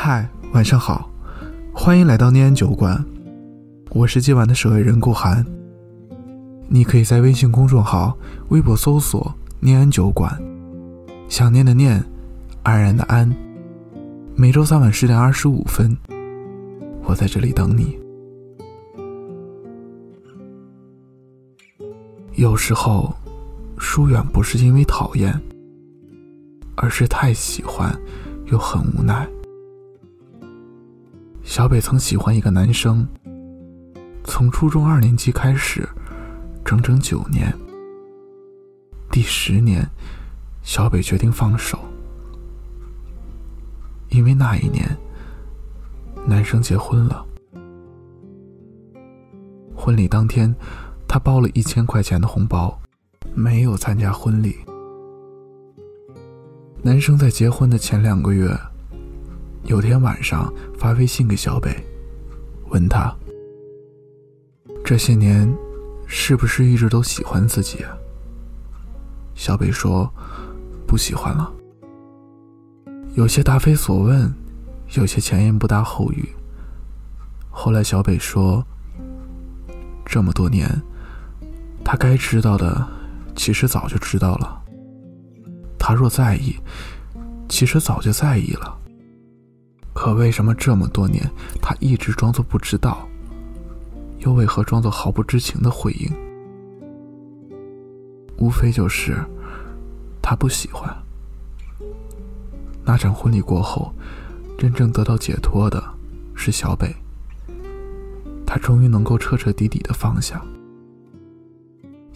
嗨，晚上好，欢迎来到念安酒馆，我是今晚的守卫人顾寒。你可以在微信公众号、微博搜索“念安酒馆”，想念的念，安然的安。每周三晚十点二十五分，我在这里等你。有时候，疏远不是因为讨厌，而是太喜欢，又很无奈。小北曾喜欢一个男生，从初中二年级开始，整整九年。第十年，小北决定放手，因为那一年，男生结婚了。婚礼当天，他包了一千块钱的红包，没有参加婚礼。男生在结婚的前两个月。有天晚上发微信给小北，问他：“这些年，是不是一直都喜欢自己？”小北说：“不喜欢了。”有些答非所问，有些前言不搭后语。后来小北说：“这么多年，他该知道的，其实早就知道了。他若在意，其实早就在意了。”可为什么这么多年，他一直装作不知道？又为何装作毫不知情的回应？无非就是他不喜欢。那场婚礼过后，真正得到解脱的是小北。他终于能够彻彻底底的放下，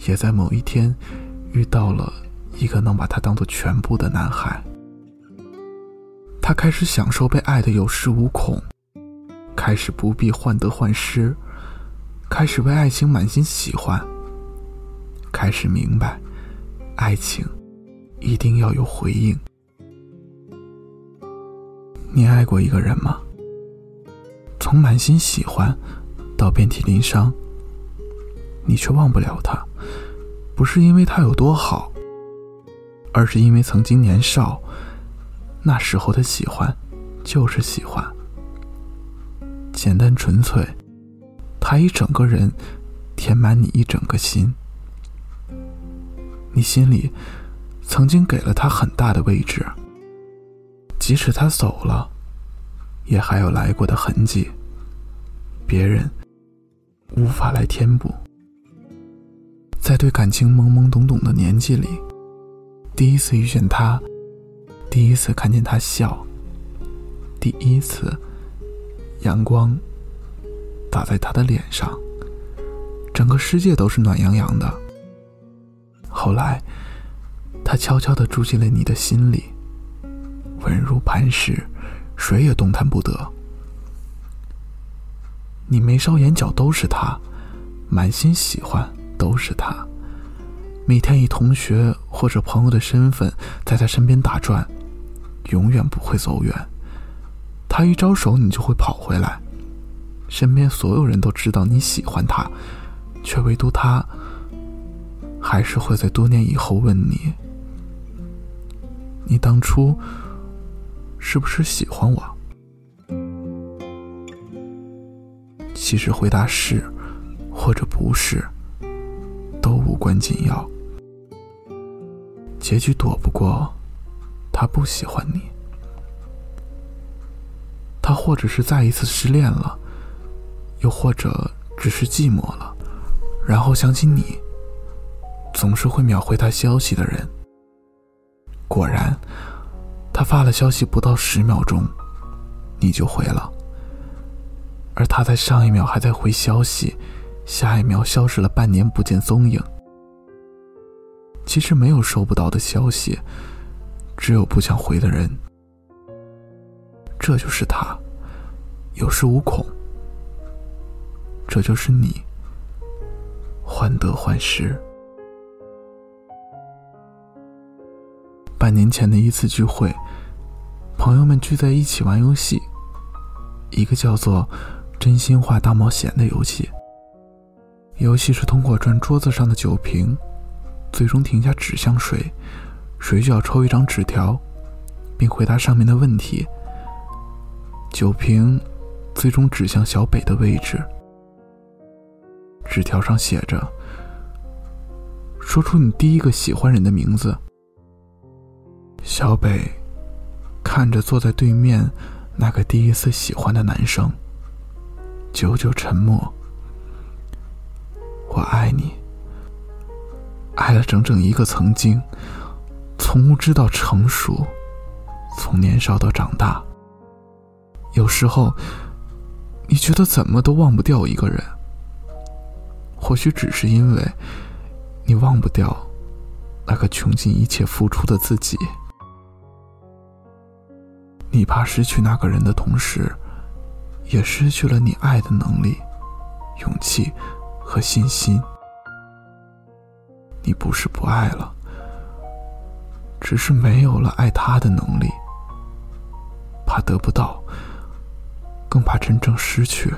也在某一天遇到了一个能把他当做全部的男孩。他开始享受被爱的有恃无恐，开始不必患得患失，开始为爱情满心喜欢，开始明白，爱情一定要有回应。你爱过一个人吗？从满心喜欢到遍体鳞伤，你却忘不了他，不是因为他有多好，而是因为曾经年少。那时候的喜欢，就是喜欢，简单纯粹。他一整个人填满你一整个心，你心里曾经给了他很大的位置。即使他走了，也还有来过的痕迹，别人无法来填补。在对感情懵懵懂懂的年纪里，第一次遇见他。第一次看见他笑，第一次阳光打在他的脸上，整个世界都是暖洋洋的。后来，他悄悄的住进了你的心里，稳如磐石，谁也动弹不得。你眉梢眼角都是他，满心喜欢都是他，每天以同学或者朋友的身份在他身边打转。永远不会走远，他一招手，你就会跑回来。身边所有人都知道你喜欢他，却唯独他，还是会在多年以后问你：“你当初是不是喜欢我？”其实回答是，或者不是，都无关紧要。结局躲不过。他不喜欢你，他或者是再一次失恋了，又或者只是寂寞了，然后想起你，总是会秒回他消息的人。果然，他发了消息不到十秒钟，你就回了，而他在上一秒还在回消息，下一秒消失了半年不见踪影。其实没有收不到的消息。只有不想回的人，这就是他，有恃无恐。这就是你，患得患失。半年前的一次聚会，朋友们聚在一起玩游戏，一个叫做“真心话大冒险”的游戏。游戏是通过转桌子上的酒瓶，最终停下指向谁。谁就要抽一张纸条，并回答上面的问题。酒瓶最终指向小北的位置，纸条上写着：“说出你第一个喜欢人的名字。”小北看着坐在对面那个第一次喜欢的男生，久久沉默。我爱你，爱了整整一个曾经，从无知到成熟，从年少到长大。有时候，你觉得怎么都忘不掉一个人，或许只是因为，你忘不掉那个穷尽一切付出的自己。你怕失去那个人的同时，也失去了你爱的能力、勇气和信心。你不是不爱了，只是没有了爱他的能力，怕得不到。更怕真正失去。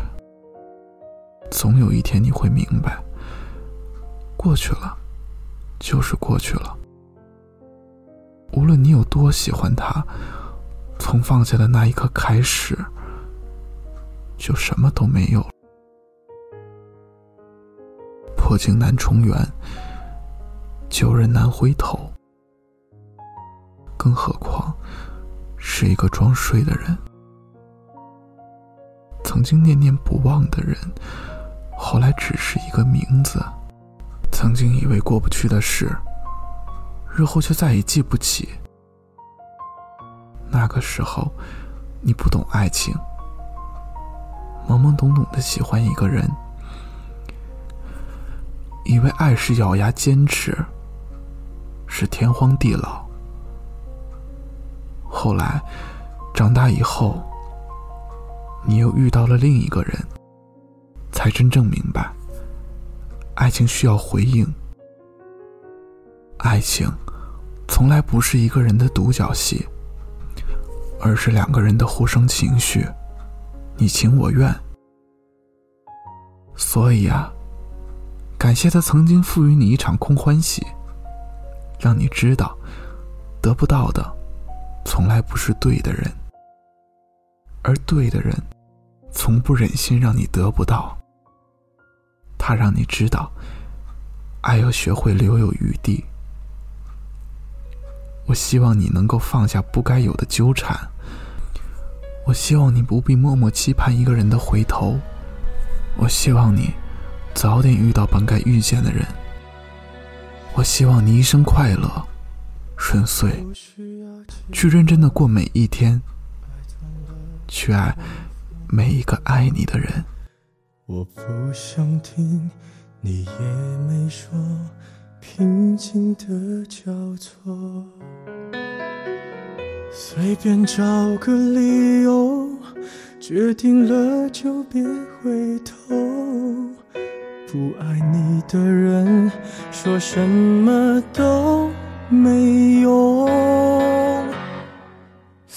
总有一天你会明白，过去了，就是过去了。无论你有多喜欢他，从放下的那一刻开始，就什么都没有。破镜难重圆，旧人难回头。更何况，是一个装睡的人。曾经念念不忘的人，后来只是一个名字；曾经以为过不去的事，日后却再也记不起。那个时候，你不懂爱情，懵懵懂懂的喜欢一个人，以为爱是咬牙坚持，是天荒地老。后来，长大以后。你又遇到了另一个人，才真正明白，爱情需要回应。爱情从来不是一个人的独角戏，而是两个人的互生情绪，你情我愿。所以啊，感谢他曾经赋予你一场空欢喜，让你知道，得不到的，从来不是对的人，而对的人。从不忍心让你得不到。他让你知道，爱要学会留有余地。我希望你能够放下不该有的纠缠。我希望你不必默默期盼一个人的回头。我希望你早点遇到本该遇见的人。我希望你一生快乐、顺遂，去认真的过每一天，去爱。每一个爱你的人，我不想听，你也没说，平静的交错，随便找个理由，决定了就别回头。不爱你的人，说什么都没用。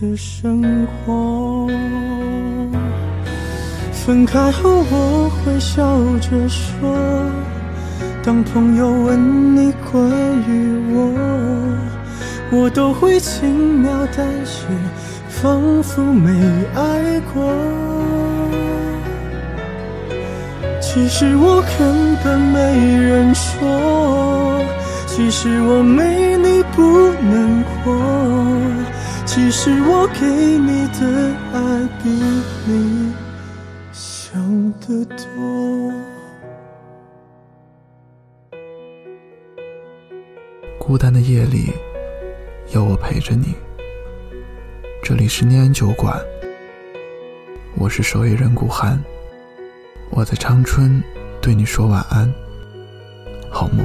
的生活，分开后我会笑着说，当朋友问你关于我，我都会轻描淡写，仿佛没爱过。其实我根本没人说，其实我没你不。其实我给你的爱比你想的多。孤单的夜里，有我陪着你。这里是念安酒馆，我是守夜人顾寒。我在长春对你说晚安，好梦。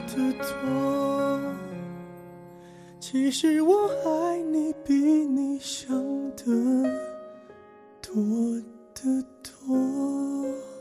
的多。其实我爱你比你想的多得多。